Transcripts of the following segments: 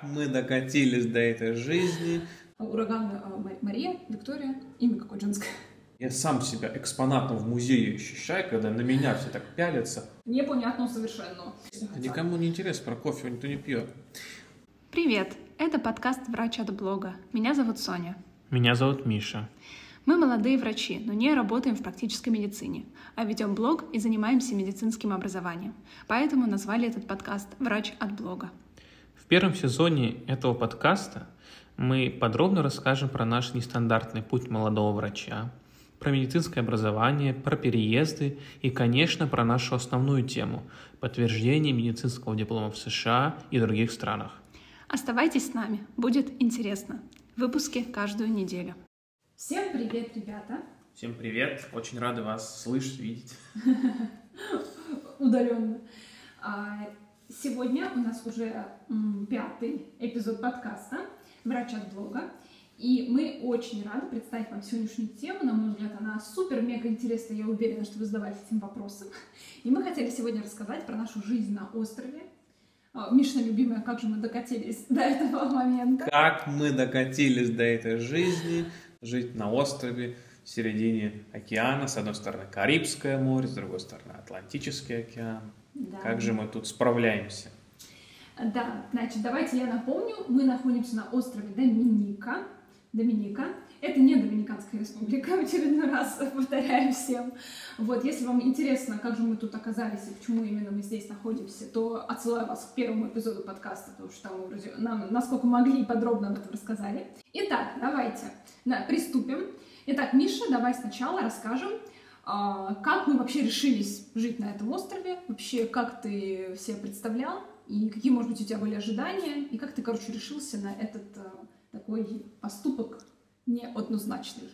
Как мы докатились до этой жизни? Ураган э, Мария, Виктория, имя какое женское. Я сам себя экспонатом в музее ощущаю, когда на меня все так пялятся. Непонятно совершенно. Никому не интересно про кофе, никто не пьет. Привет! Это подкаст «Врач от блога». Меня зовут Соня. Меня зовут Миша. Мы молодые врачи, но не работаем в практической медицине, а ведем блог и занимаемся медицинским образованием. Поэтому назвали этот подкаст «Врач от блога». В первом сезоне этого подкаста мы подробно расскажем про наш нестандартный путь молодого врача, про медицинское образование, про переезды и, конечно, про нашу основную тему – подтверждение медицинского диплома в США и других странах. Оставайтесь с нами, будет интересно. Выпуски каждую неделю. Всем привет, ребята! Всем привет! Очень рады вас слышать, видеть. Удаленно. Сегодня у нас уже пятый эпизод подкаста «Врач от блога». И мы очень рады представить вам сегодняшнюю тему. На мой взгляд, она супер-мега интересная. Я уверена, что вы задавались этим вопросом. И мы хотели сегодня рассказать про нашу жизнь на острове. А, Мишина любимая, как же мы докатились до этого момента. Как мы докатились до этой жизни жить на острове в середине океана. С одной стороны Карибское море, с другой стороны Атлантический океан. Да. Как же мы тут справляемся? Да, значит, давайте я напомню. Мы находимся на острове Доминика. Доминика. Это не Доминиканская республика, в очередной раз повторяю всем. Вот, если вам интересно, как же мы тут оказались и почему именно мы здесь находимся, то отсылаю вас к первому эпизоду подкаста, потому что там вроде нам, насколько могли, подробно об этом рассказали. Итак, давайте да, приступим. Итак, Миша, давай сначала расскажем, как мы вообще решились жить на этом острове, вообще как ты себе представлял, и какие, может быть, у тебя были ожидания, и как ты, короче, решился на этот а, такой поступок неоднозначный.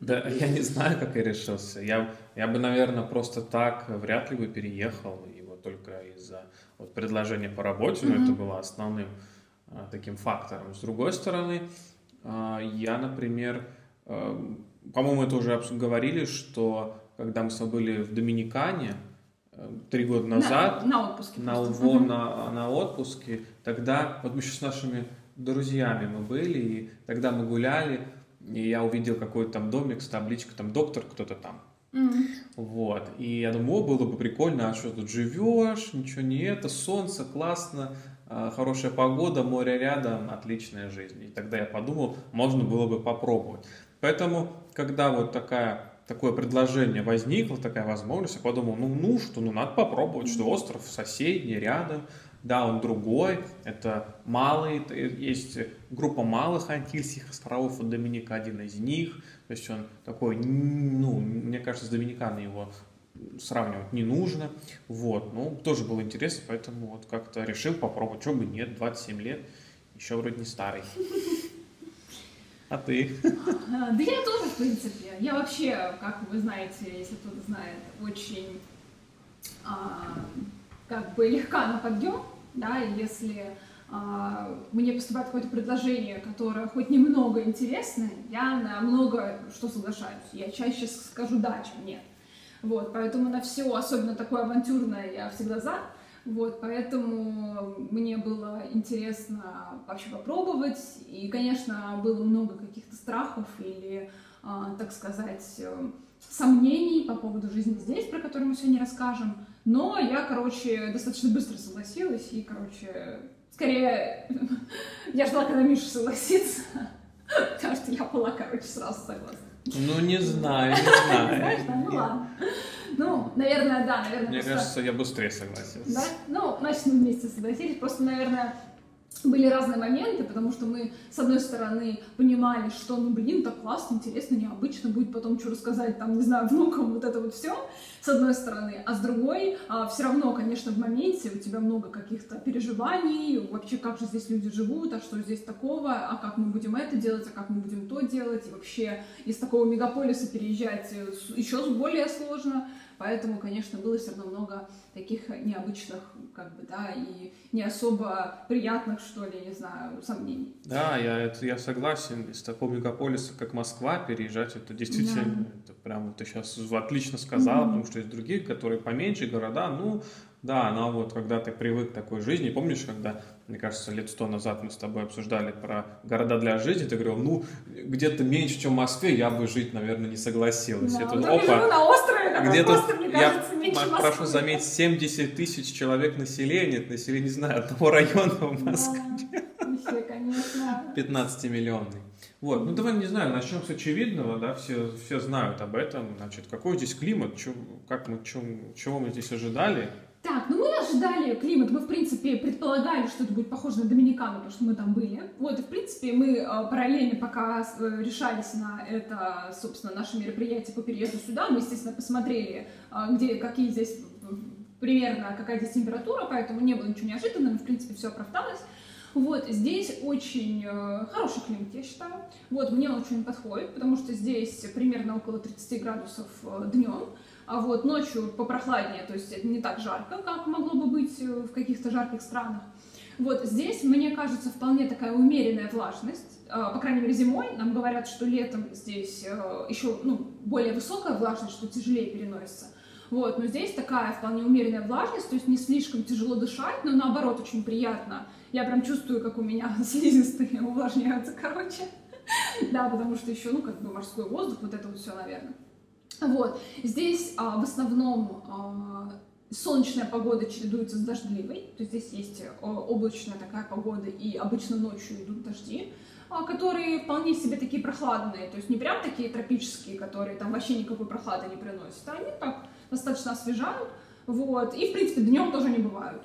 Да, я не знаю, как я решился. Я, я бы, наверное, просто так вряд ли бы переехал, и вот только из-за вот, предложения по работе, mm-hmm. но это было основным а, таким фактором. С другой стороны, а, я, например, а, по-моему, это уже говорили, что когда мы с тобой были в Доминикане, э, три года назад, на, на отпуске, на, во, на, на отпуске, тогда, вот мы еще с нашими друзьями мы были, и тогда мы гуляли, и я увидел какой-то там домик с табличкой, там доктор кто-то там. Mm-hmm. Вот. И я думаю, о, было бы прикольно, а что тут живешь, ничего не это, солнце, классно, а, хорошая погода, море рядом, отличная жизнь. И тогда я подумал, можно было бы попробовать. Поэтому, когда вот такая, такое предложение возникло, такая возможность, я подумал, ну, ну что, ну надо попробовать, что остров соседний, рядом, да, он другой, это малый, есть группа малых антильских островов, вот Доминика один из них, то есть он такой, ну, мне кажется, с Доминиканой его сравнивать не нужно, вот, ну, тоже было интересно, поэтому вот как-то решил попробовать, что бы нет, 27 лет, еще вроде не старый. А ты? А, да я тоже, в принципе. Я вообще, как вы знаете, если кто-то знает, очень а, как бы легка на подъем, да, если а, мне поступает какое-то предложение, которое хоть немного интересное, я на много что соглашаюсь. Я чаще скажу да, чем нет. Вот, поэтому на все, особенно такое авантюрное, я всегда за. Вот, поэтому мне было интересно вообще попробовать. И, конечно, было много каких-то страхов или, а, так сказать, э, сомнений по поводу жизни здесь, про которые мы сегодня расскажем. Но я, короче, достаточно быстро согласилась и, короче, скорее я ждала, когда Миша согласится, потому что я была, короче, сразу согласна. Ну, не знаю, не знаю. Знаешь, да? Ну, ладно. Ну, наверное, да, наверное. Мне кажется, я быстрее согласился. Да? Ну, значит, мы вместе согласились. Просто, наверное, были разные моменты, потому что мы, с одной стороны, понимали, что, ну, блин, так классно, интересно, необычно, будет потом что рассказать, там, не знаю, внукам, вот это вот все, с одной стороны, а с другой, а, все равно, конечно, в моменте у тебя много каких-то переживаний, вообще, как же здесь люди живут, а что здесь такого, а как мы будем это делать, а как мы будем то делать, и вообще из такого мегаполиса переезжать э, еще более сложно, Поэтому, конечно, было все равно много таких необычных, как бы, да, и не особо приятных, что ли, не знаю, сомнений. Да, я, это, я согласен. Из такого мегаполиса, как Москва, переезжать, это действительно, да. это прям ты сейчас отлично сказала, mm-hmm. потому что есть другие, которые поменьше города, ну, да, но вот когда ты привык к такой жизни, помнишь, когда мне кажется, лет сто назад мы с тобой обсуждали про города для жизни, ты говорил, ну, где-то меньше, чем в Москве, я бы жить, наверное, не согласилась. Да, Я вот тут, я живу на острове, где-то, просто, мне кажется, я меньше Москвы. прошу заметить, 70 тысяч человек населения, это население, не знаю, одного района в Москве. Да, конечно. 15-миллионный. Вот, ну давай, не знаю, начнем с очевидного, да, все, все знают об этом, значит, какой здесь климат, чё- как мы, чё- чего мы здесь ожидали. Так, ну мы ожидали климат, мы, в принципе, предполагали, что это будет похоже на Доминикану, потому что мы там были. Вот, и, в принципе, мы э, параллельно, пока э, решались на это, собственно, наше мероприятие по переезду сюда, мы, естественно, посмотрели, э, где, какие здесь э, примерно, какая здесь температура, поэтому не было ничего неожиданного, в принципе, все оправдалось. Вот, здесь очень э, хороший климат, я считаю. Вот, мне он очень подходит, потому что здесь примерно около 30 градусов днем, а вот ночью попрохладнее, то есть не так жарко, как могло бы быть э, в каких-то жарких странах. Вот здесь, мне кажется, вполне такая умеренная влажность. Э, По крайней мере, зимой нам говорят, что летом здесь э, еще ну, более высокая влажность, что тяжелее переносится. Вот, но здесь такая вполне умеренная влажность, то есть не слишком тяжело дышать, но наоборот очень приятно. Я прям чувствую, как у меня слизистые увлажняются, короче. Да, потому что еще, ну, как бы морской воздух, вот это вот все, наверное. Вот. Здесь а, в основном а, солнечная погода чередуется с дождливой. То есть здесь есть а, облачная такая погода, и обычно ночью идут дожди, а, которые вполне себе такие прохладные. То есть не прям такие тропические, которые там вообще никакой прохлады не приносят, а они так достаточно освежают. Вот. И, в принципе, днем тоже не бывают.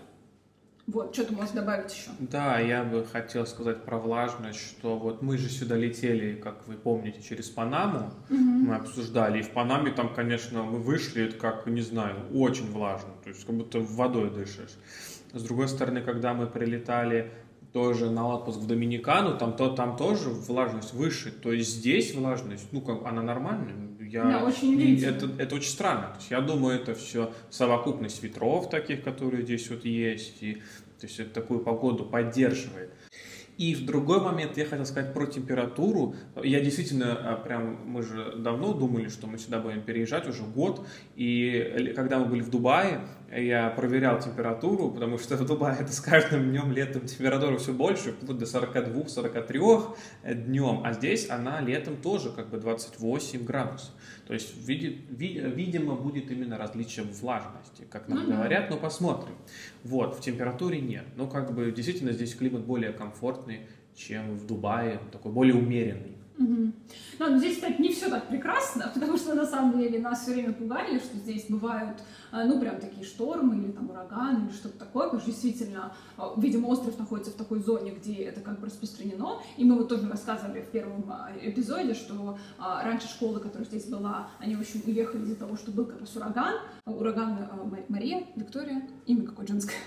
Вот, что ты можешь добавить еще? Да, я бы хотел сказать про влажность, что вот мы же сюда летели, как вы помните, через Панаму, мы обсуждали, и в Панаме там, конечно, мы вышли, это как, не знаю, очень влажно, то есть как будто водой дышишь. С другой стороны, когда мы прилетали тоже на отпуск в Доминикану, там, то, там тоже влажность выше, то есть здесь влажность, ну, как, она нормальная. Я, Да, очень и это, это очень странно. То есть я думаю, это все совокупность ветров таких, которые здесь вот есть, и то есть это такую погоду поддерживает. И в другой момент я хотел сказать про температуру. Я действительно, а, прям, мы же давно думали, что мы сюда будем переезжать, уже год. И когда мы были в Дубае, я проверял температуру, потому что в Дубае это с каждым днем летом температура все больше, вплоть до 42-43 днем. А здесь она летом тоже как бы 28 градусов. То есть, види- ви- видимо, будет именно различие в влажности, как нам Ну говорят, но посмотрим. Вот, в температуре нет. Ну, как бы, действительно, здесь климат более комфортный, чем в Дубае, такой более умеренный. Мгм. Ну, но здесь, кстати, не все так прекрасно, потому что на самом деле нас все время пугали, что здесь бывают, а, ну, прям такие штормы или там ураганы или что-то такое, потому что действительно, а, видимо, остров находится в такой зоне, где это как бы распространено, и мы вот тоже рассказывали в первом а, эпизоде, что а, раньше школа, которая здесь была, они, в общем, уехали из-за того, что был как раз ураган, ураган Ма- Мария, Виктория, имя какое женское.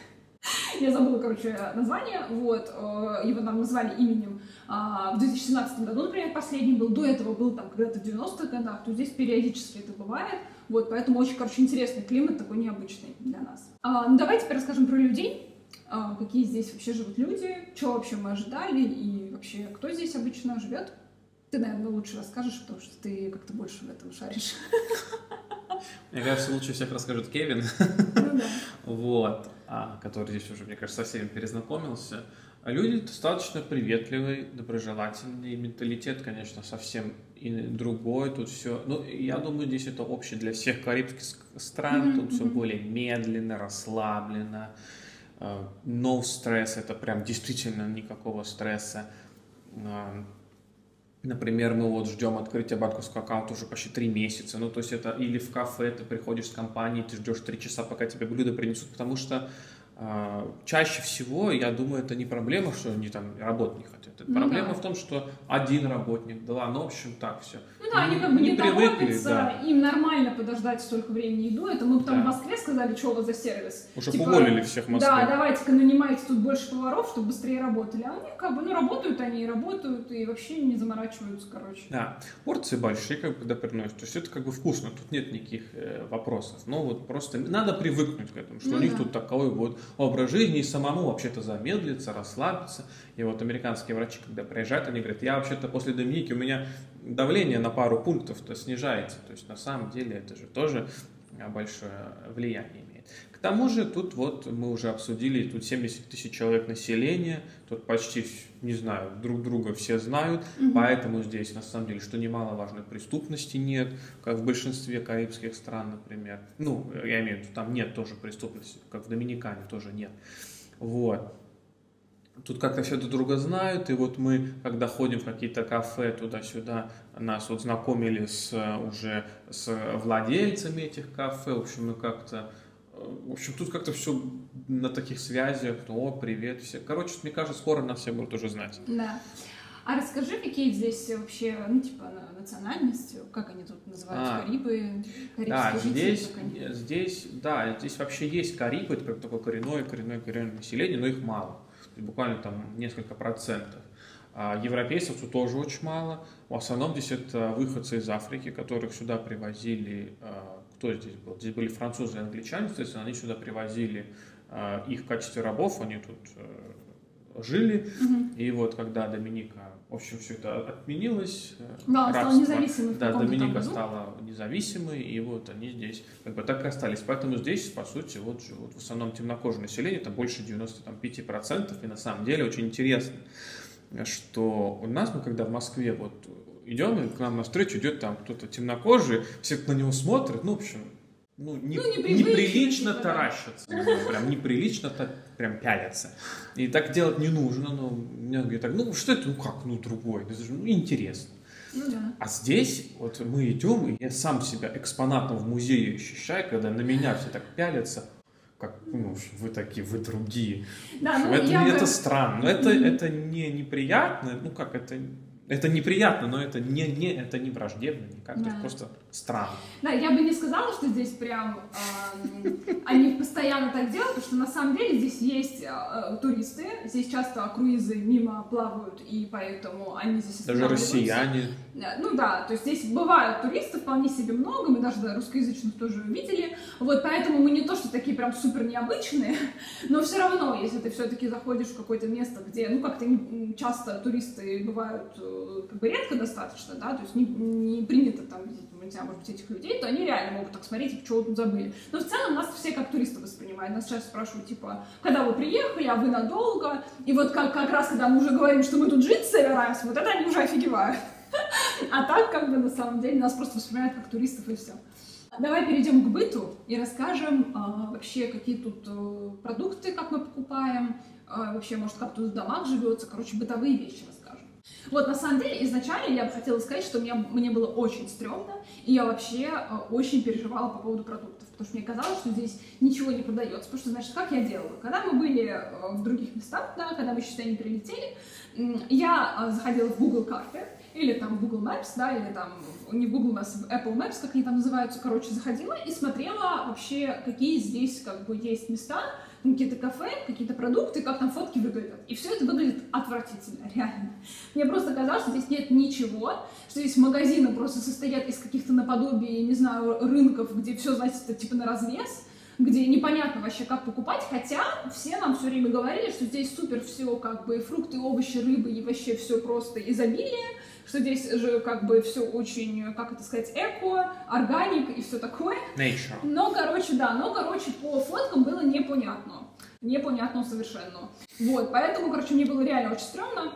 Я забыла, короче, название, вот, э, его нам назвали именем а, в 2017 году, например, последний был, до этого был там когда-то в 90-х годах, то здесь периодически это бывает, вот, поэтому очень, короче, интересный климат, такой необычный для нас. А, ну, давай теперь расскажем про людей, а, какие здесь вообще живут люди, что вообще мы ожидали и вообще кто здесь обычно живет. Ты, наверное, лучше расскажешь, потому что ты как-то больше в этом шаришь. Мне кажется, лучше всех расскажет Кевин, Ну да. вот, который здесь уже, мне кажется, со всеми перезнакомился. А люди достаточно приветливые, доброжелательные. Менталитет, конечно, совсем и другой. Тут все, ну, я думаю, здесь это общее для всех карибских стран. Мгм, Тут все более медленно, расслабленно. Э, No стресс, это прям действительно никакого стресса. Например, мы вот ждем открытия банковского аккаунта уже почти три месяца. Ну, то есть это или в кафе ты приходишь с компанией, ты ждешь три часа, пока тебе блюдо принесут, потому что чаще всего, я думаю, это не проблема, что они там работать не хотят. Это Ну проблема да. в том, что один работник, два, ну, в общем, так все. Ну да, они как бы не, привыкли, торопятся, да. им нормально подождать столько времени иду. Это мы потом Да. в Москве сказали, что у вас за сервис. Уже Типа, уволили всех в Москве. Да, давайте-ка нанимайте тут больше поваров, чтобы быстрее работали. А у них как бы, ну, работают они и работают, и вообще не заморачиваются, короче. Да, порции большие, как бы, когда приносят. То есть это как бы вкусно, тут нет никаких э, вопросов. Но вот просто надо привыкнуть к этому, что Ну у них да. тут такой вот образ жизни, и самому вообще-то замедлиться, расслабиться. И вот американские врачи, когда приезжают, они говорят, я вообще-то после Доминики, у меня давление на пару пунктов-то снижается. То есть на самом деле это же тоже большое влияние тому же тут вот мы уже обсудили, тут 70 тысяч человек населения, тут почти, не знаю, друг друга все знают, угу. поэтому здесь на самом деле, что немаловажно, преступности нет, как в большинстве карибских стран, например. Ну, я имею в виду, там нет тоже преступности, как в Доминикане тоже нет. Вот. Тут как-то все друг друга знают, и вот мы, когда ходим в какие-то кафе туда-сюда, нас вот знакомили с уже с владельцами этих кафе, в общем, мы как-то в общем, тут как-то все на таких связях, о, привет, все. Короче, мне кажется, скоро нас все будут уже знать. Да. А расскажи, какие здесь вообще, ну, типа, национальности, как они тут называются, а, Карибы, Да, здесь, здесь, да, здесь вообще есть Карибы, это как такое коренное, коренное, коренное население, но их мало, буквально там несколько процентов. А европейцев тут тоже очень мало, в основном здесь это выходцы из Африки, которых сюда привозили а, кто здесь был? Здесь были французы и англичане, соответственно, они сюда привозили э, их в качестве рабов, они тут э, жили. Угу. И вот когда Доминика, в общем, все это отменилось, э, да, рабство, стала независимой. Да, Доминика стала независимой, и вот они здесь как бы так и остались. Поэтому здесь, по сути, вот живут в основном темнокожее население, там больше 95%, и на самом деле очень интересно что у нас, мы когда в Москве вот идем, и к нам навстречу идет там кто-то темнокожий, все на него смотрят, ну, в общем, ну, не, ну неприлично типа, таращиться, ну, прям неприлично так прям пялятся. И так делать не нужно, но мне говорят так, ну, что это, ну, как, ну, другой, это же, ну, интересно. Ну, да. А здесь вот мы идем, и я сам себя экспонатом в музее ощущаю, когда на меня все так пялятся, как, ну, вы такие, вы другие. Да, ну, это, это бы... странно, но это, это не неприятно, ну как, это это неприятно, но это не, не, это не враждебно никак, да. это просто странно. Да, я бы не сказала, что здесь прям э, они постоянно так делают, потому что на самом деле здесь есть э, туристы, здесь часто круизы мимо плавают, и поэтому они здесь Даже россияне. Ну да, то есть здесь бывают туристы вполне себе много, мы даже русскоязычных тоже видели, вот поэтому мы не то, что такие прям супер необычные, но все равно, если ты все-таки заходишь в какое-то место, где, ну как-то часто туристы бывают э, как бы редко достаточно, да, то есть не, не принято там видеть, не знаю, может быть, этих людей, то они реально могут так смотреть, что вы тут забыли. Но в целом нас все как туристы воспринимают. Нас сейчас спрашивают, типа, когда вы приехали, а вы надолго? И вот как, как раз, когда мы уже говорим, что мы тут жить собираемся, вот это они уже офигевают. А так, как бы, на самом деле, нас просто воспринимают как туристов и все. Давай перейдем к быту и расскажем а, вообще, какие тут а, продукты, как мы покупаем, а, вообще, может, как тут в домах живется, короче, бытовые вещи вот, на самом деле, изначально я бы хотела сказать, что мне, мне было очень стрёмно, и я вообще э, очень переживала по поводу продуктов, потому что мне казалось, что здесь ничего не продается, потому что, значит, как я делала? Когда мы были э, в других местах, да, когда мы еще сюда не прилетели, я э, заходила в Google карты, или там Google Maps, да, или там не Google Maps, Apple Maps, как они там называются, короче, заходила и смотрела вообще, какие здесь как бы есть места, какие-то кафе, какие-то продукты, как там фотки выглядят. И все это выглядит отвратительно, реально. Мне просто казалось, что здесь нет ничего, что здесь магазины просто состоят из каких-то наподобий, не знаю, рынков, где все, знаете, типа на развес, где непонятно вообще, как покупать, хотя все нам все время говорили, что здесь супер все, как бы, фрукты, овощи, рыбы, и вообще все просто изобилие, что здесь же как бы все очень, как это сказать, эко, органик и все такое. Nature. Но, короче, да, но, короче, по фоткам было непонятно. Непонятно совершенно. Вот, поэтому, короче, мне было реально очень стрёмно.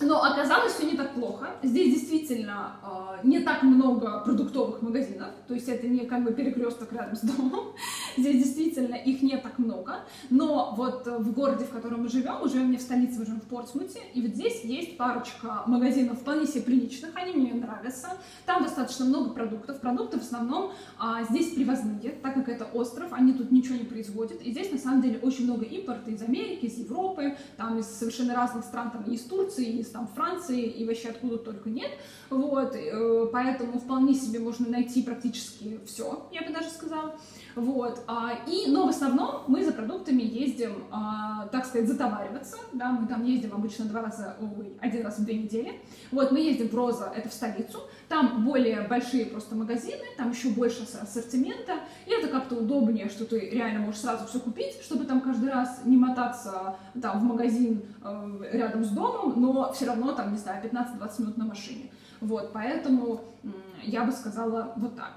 Но оказалось все не так плохо. Здесь действительно э, не так много продуктовых магазинов, то есть это не как бы перекресток рядом с домом. Здесь действительно их не так много. Но вот в городе, в котором мы живем, мы живем не в столице, живем в Портсмуте, и вот здесь есть парочка магазинов вполне себе приличных, они мне нравятся. Там достаточно много продуктов. Продукты в основном э, здесь привозные, так как это остров, они тут ничего не производят. И здесь на самом деле очень много импорта из Америки, из Европы, там из совершенно разных стран, там и из Турции, из там Франции и вообще откуда только нет. Вот, э, поэтому вполне себе можно найти практически все, я бы даже сказала. Вот. А, и, но в основном мы за продуктами ездим, а, так сказать, затовариваться. Да, мы там ездим обычно два раза, один раз в две недели. Вот, мы ездим в Роза, это в столицу. Там более большие просто магазины, там еще больше ассортимента. И это как-то удобнее, что ты реально можешь сразу все купить, чтобы там каждый раз не мотаться там в магазин э, рядом с домом, но все равно там, не знаю, 15-20 минут на машине. Вот, поэтому я бы сказала вот так.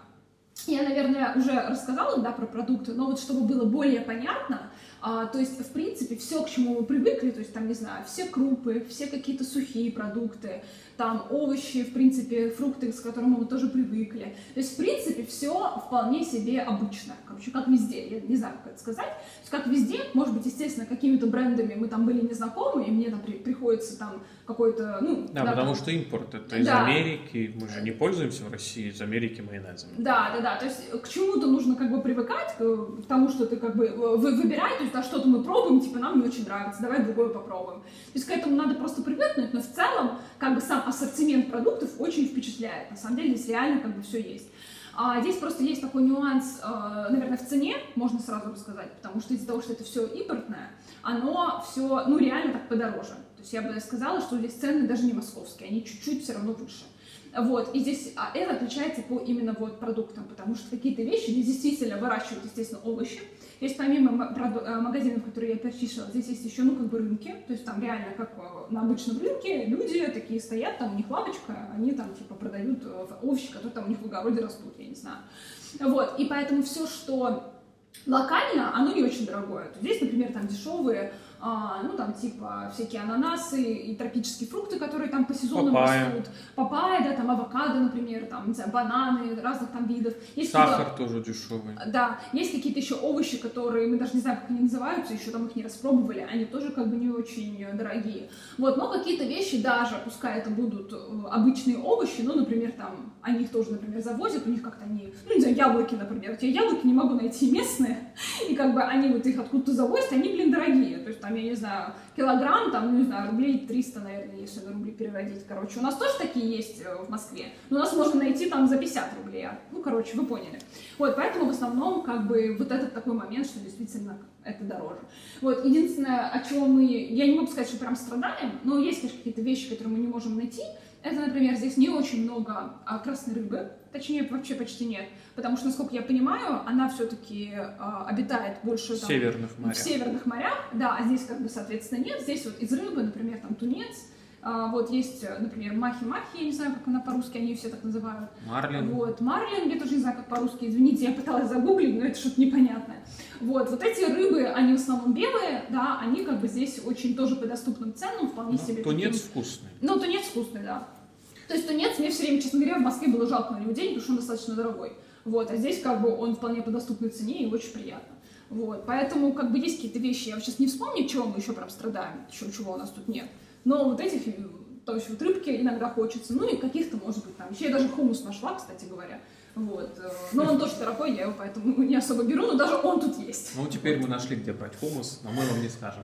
я, наверное, уже рассказала, да, про продукты, но вот чтобы было более понятно, а, то есть, в принципе, все, к чему мы привыкли, то есть, там, не знаю, все крупы, все какие-то сухие продукты, там, овощи, в принципе, фрукты, с которыми мы тоже привыкли. То есть, в принципе, все вполне себе обычное. Короче, как везде, я не знаю, как это сказать. То есть, как везде, может быть, естественно, какими-то брендами мы там были незнакомы, и мне там при, приходится там какой-то, ну... Да, да потому там... что импорт, это из да. Америки, мы же не пользуемся в России из Америки майонезом. Да, да, да, то есть к чему-то нужно как бы привыкать, к тому, что ты как бы вы, выбирай, то есть да, что-то мы пробуем, типа нам не очень нравится, давай другое попробуем. То есть к этому надо просто привыкнуть, но в целом как бы сам ассортимент продуктов очень впечатляет. На самом деле здесь реально как бы все есть. А здесь просто есть такой нюанс, э, наверное, в цене, можно сразу рассказать, потому что из-за того, что это все импортное, оно все, ну, реально так подороже. То есть я бы сказала, что здесь цены даже не московские, они чуть-чуть все равно выше. Вот, и здесь а это отличается по именно вот продуктам, потому что какие-то вещи здесь действительно выращивают, естественно, овощи, Здесь помимо э, магазинов, которые я перечислила, здесь есть еще, ну, как бы рынки, то есть там реально, как э, на обычном рынке, люди такие стоят, там у них лавочка, они там, типа, продают э, овощи, которые там у них в огороде растут, я не знаю. Вот, и поэтому все, что локально, оно не очень дорогое. Здесь, например, там дешевые а, ну, там, типа, всякие ананасы и тропические фрукты, которые там по сезону Папайя. растут. Папайя, да, там, авокадо, например, там, не знаю, бананы разных там видов. Есть Сахар тоже дешевый. Да, есть какие-то еще овощи, которые, мы даже не знаем, как они называются, еще там их не распробовали, они тоже как бы не очень дорогие. Вот, но какие-то вещи даже, пускай это будут э, обычные овощи, ну, например, там, они их тоже, например, завозят, у них как-то они, ну, не знаю, яблоки, например, я яблоки не могу найти местные, и как бы они вот их откуда-то завозят, они, блин, дорогие, то есть там там, я не знаю, килограмм, там, ну, не знаю, рублей 300, наверное, если на рубли переводить, короче. У нас тоже такие есть э, в Москве, но у нас можно найти там за 50 рублей. Ну, короче, вы поняли. Вот, поэтому в основном, как бы, вот этот такой момент, что действительно это дороже. Вот, единственное, о чем мы, я не могу сказать, что прям страдаем, но есть, конечно, какие-то вещи, которые мы не можем найти, это, например, здесь не очень много а, красной рыбы, точнее, вообще почти нет, потому что, насколько я понимаю, она все-таки а, обитает больше там, в северных морях. В северных морях, да, а здесь, как бы, соответственно, нет. Здесь вот из рыбы, например, там тунец, а, вот есть, например, махи-махи, я не знаю, как она по-русски, они все так называют. Марлин. Вот, марлин, я тоже не знаю, как по-русски, извините, я пыталась загуглить, но это что-то непонятное. Вот, вот эти рыбы, они в основном белые, да, они как бы здесь очень тоже по доступным ценам, вполне ну, себе. Тунец таким... вкусный. Ну, тунец вкусный, да. То есть тунец мне все время, честно говоря, в Москве было жалко на него денег, потому что он достаточно дорогой. Вот, а здесь как бы он вполне по доступной цене и очень приятно. Вот, поэтому как бы есть какие-то вещи, я сейчас не вспомню, чего мы еще прям страдаем, чего, чего у нас тут нет. Но вот этих, то есть вот рыбки иногда хочется, ну и каких-то, может быть, там. Еще я даже хумус нашла, кстати говоря. Вот. Э, но он тоже дорогой, я его поэтому не особо беру, но даже он тут есть. Ну, теперь мы нашли, где брать хумус, но мы вам не скажем.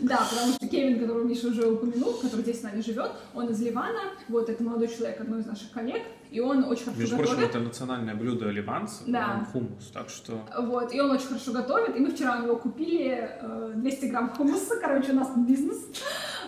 Да, потому что Кевин, которого Миша уже упомянул, который здесь с нами живет, он из Ливана, вот, это молодой человек, одной из наших коллег, и он очень хорошо Между готовит. прочим, это национальное блюдо ливанцев, да. хумус, так что... Вот, и он очень хорошо готовит, и мы вчера у него купили 200 э, грамм хумуса, короче, у нас бизнес,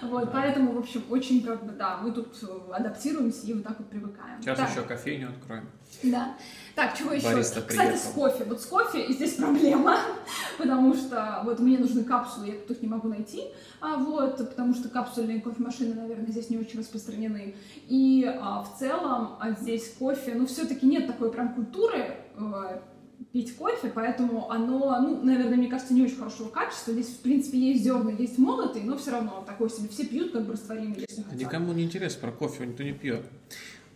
вот, да. поэтому, в общем, очень, как бы, да, мы тут э, адаптируемся и вот так вот привыкаем. Сейчас так. еще кофейню откроем. Да. Так, чего еще? Бариста Кстати, приехал. с кофе. Вот с кофе и здесь проблема, потому что вот мне нужны капсулы, я тут их не могу найти, а вот, потому что капсульные кофемашины, наверное, здесь не очень распространены. И а, в целом а здесь кофе, ну, все-таки нет такой прям культуры э, пить кофе, поэтому оно, ну, наверное, мне кажется, не очень хорошего качества. Здесь, в принципе, есть зерна, есть молотый, но все равно такой себе. Все пьют как бы растворимый, если хотят. Никому не интересно про кофе, никто не пьет.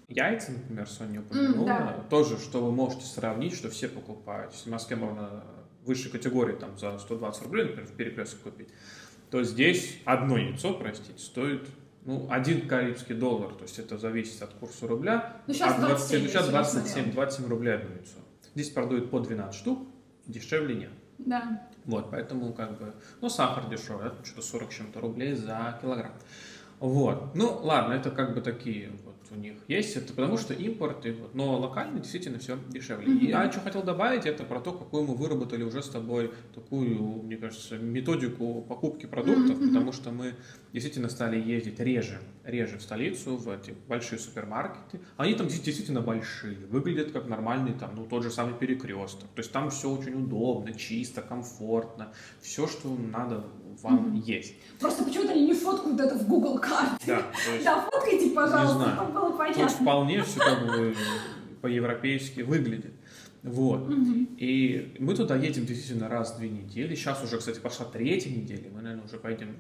Яйца, например, Соня упомянула, mm, да. тоже, что вы можете сравнить, что все покупают. Если в Москве можно высшей категории там за 120 рублей, например, в перекрестке купить, то здесь одно яйцо, простите, стоит ну, один карибский доллар, то есть это зависит от курса рубля. Ну, сейчас 27, ну, сейчас 27, 27 рублей одно яйцо. Здесь продают по 12 штук, дешевле нет. Да. Вот, поэтому как бы, ну, сахар дешевый, это что-то 40 чем-то рублей за килограмм. Вот, ну, ладно, это как бы такие вот у них есть, это потому что импорт, но локально действительно все дешевле. Mm-hmm. И я что хотел добавить, это про то, какую мы выработали уже с тобой такую, мне кажется, методику покупки продуктов, mm-hmm. потому что мы действительно стали ездить реже, реже в столицу, в эти большие супермаркеты. Они там действительно большие, выглядят как нормальный там, ну, тот же самый перекресток. То есть там все очень удобно, чисто, комфортно, все, что надо вам mm-hmm. есть. Просто почему-то они не фоткают это в Google карте. Да, есть, да, фоткайте, пожалуйста, чтобы было понятно. Тут вполне все как бы по-европейски выглядит. Вот. И мы туда едем действительно раз в две недели. Сейчас уже, кстати, пошла третья неделя. Мы, наверное, уже пойдем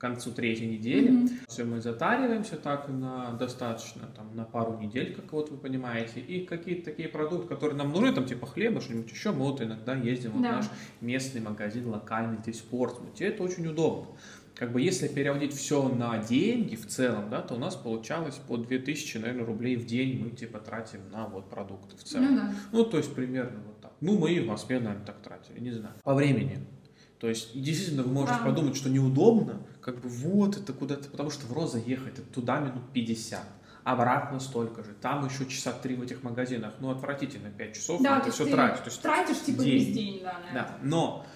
к концу третьей недели. Мгм. Все, мы затариваемся так на достаточно, там, на пару недель, как вот вы понимаете. И какие-то такие продукты, которые нам нужны, там, типа хлеба, что-нибудь еще, мы вот иногда ездим в Да. наш местный магазин локальный здесь в Портсмуте. Это очень удобно. Как бы если переводить все на деньги в целом, да, то у нас получалось по 2000, наверное, рублей в день мы типа тратим на вот продукты в целом. Ну да. Ну, то есть примерно вот так. Ну, мы и в Москве, наверное, так тратили, не знаю. По времени. То есть, действительно, вы можете Да. подумать, что неудобно, как бы вот это куда-то, потому что в Роза ехать это туда минут 50, обратно столько же, там еще часа три в этих магазинах, ну, отвратительно, 5 часов, Да, это все тратить. То есть, тратишь типа день. весь день, да, на да, это. но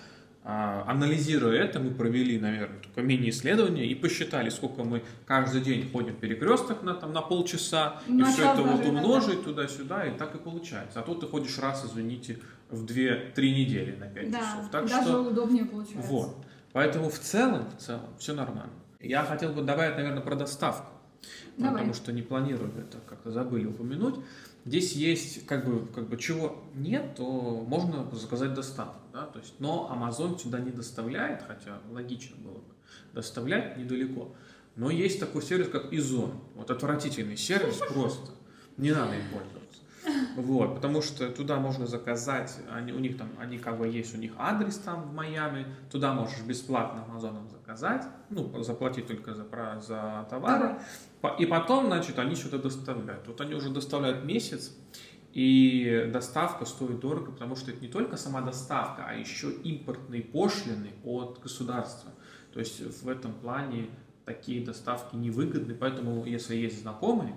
а, анализируя это, мы провели, наверное, такое мини-исследование и посчитали, сколько мы каждый день ходим в перекресток на, там, на полчаса, и На все час это вот умножить туда-сюда, и так и получается. А тут ты ходишь раз, извините, в 2-3 недели на 5 Да, часов. Так даже что, удобнее получается. вот. Поэтому в целом, в целом, все нормально. Я хотел бы добавить, наверное, про доставку. Давай. Потому что не планирую это, как-то забыли упомянуть. Здесь есть, как бы, как бы чего нет, то можно заказать доставку. Да? То есть, но Amazon сюда не доставляет, хотя логично было бы доставлять недалеко. Но есть такой сервис, как Изон. Вот отвратительный сервис просто. Не надо им пользоваться. Вот, потому что туда можно заказать, они, у них там, они как бы есть, у них адрес там в Майами, туда можешь бесплатно Амазоном заказать, ну, заплатить только за, за товары, и потом, значит, они что-то доставляют. Вот они уже доставляют месяц, и доставка стоит дорого, потому что это не только сама доставка, а еще импортные пошлины от государства. То есть в этом плане такие доставки невыгодны, поэтому если есть знакомые,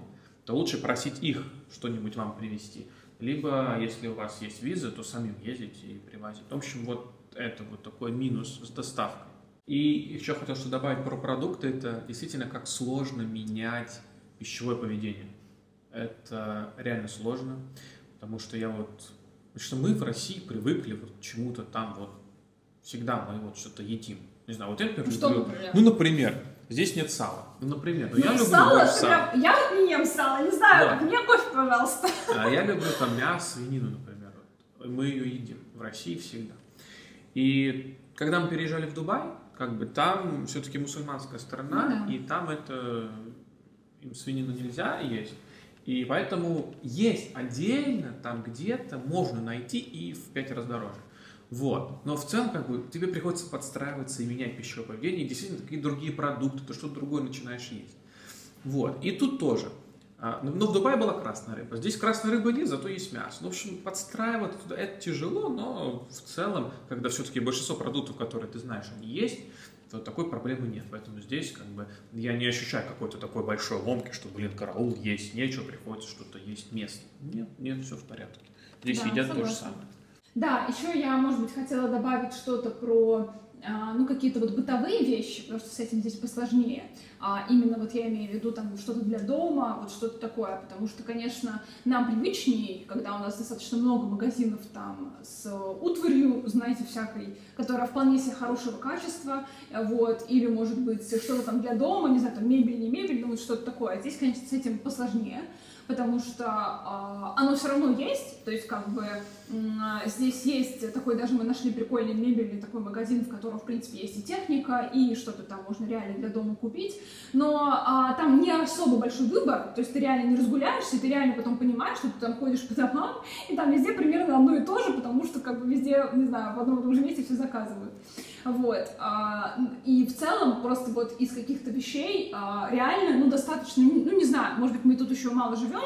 то лучше просить их что-нибудь вам привезти. Либо, если у вас есть виза, то самим ездить и привозить. В общем, вот это вот такой минус с доставкой. И еще хотел что добавить про продукты. Это действительно как сложно менять пищевое поведение. Это реально сложно, потому что я вот... Потому что мы в России привыкли вот к чему-то там вот... Всегда мы вот что-то едим. Не знаю, вот я, например, Ну, что, люблю- например? Ну, например, здесь нет сала. Ну, например, ну, я люблю сало, больше ты сала. прям- я вот не ем сало, не знаю, как мне кофе, пожалуйста. А я люблю там мясо, свинину, например. Вот. Мы ее едим в России всегда. И когда мы переезжали в Дубай, как бы там все-таки мусульманская страна, Ну да. и там это им свинину нельзя есть. И поэтому есть отдельно, там где-то можно найти и в пять раз дороже. Вот. Но в целом, как бы, тебе приходится подстраиваться и менять пищевое поведение, и действительно какие другие продукты, ты что-то другое начинаешь есть. Вот. И тут тоже. А, Но но в Дубае была красная рыба. Здесь красной рыбы нет, зато есть мясо. Ну, в общем, подстраиваться туда это тяжело, но в целом, когда все-таки большинство продуктов, которые ты знаешь, они есть, то такой проблемы нет. Поэтому здесь как бы я не ощущаю какой-то такой большой ломки, что, блин, караул есть, нечего, приходится что-то есть место. Нет, нет, все в порядке. Здесь Да, едят то же самое. Да, еще я, может быть, хотела добавить что-то про а, ну, какие-то вот бытовые вещи, потому что с этим здесь посложнее. А именно вот я имею в виду там что-то для дома, вот что-то такое, потому что, конечно, нам привычнее, когда у нас достаточно много магазинов там с утварью, знаете, всякой, которая вполне себе хорошего качества, вот, или, может быть, что-то там для дома, не знаю, там мебель, не мебель, ну, вот что-то такое. Здесь, конечно, с этим посложнее, потому что а, оно все равно есть, то есть как бы здесь есть такой, даже мы нашли прикольный мебельный такой магазин, в котором, в принципе, есть и техника, и что-то там можно реально для дома купить, но а, там не особо большой выбор, то есть ты реально не разгуляешься, ты реально потом понимаешь, что ты там ходишь по домам, и там везде примерно одно и то же, потому что как бы везде, не знаю, в одном и том же месте все заказывают. Вот. а, И в целом просто вот из каких-то вещей реально, ну, достаточно, ну, не знаю, может быть, мы тут еще мало живем,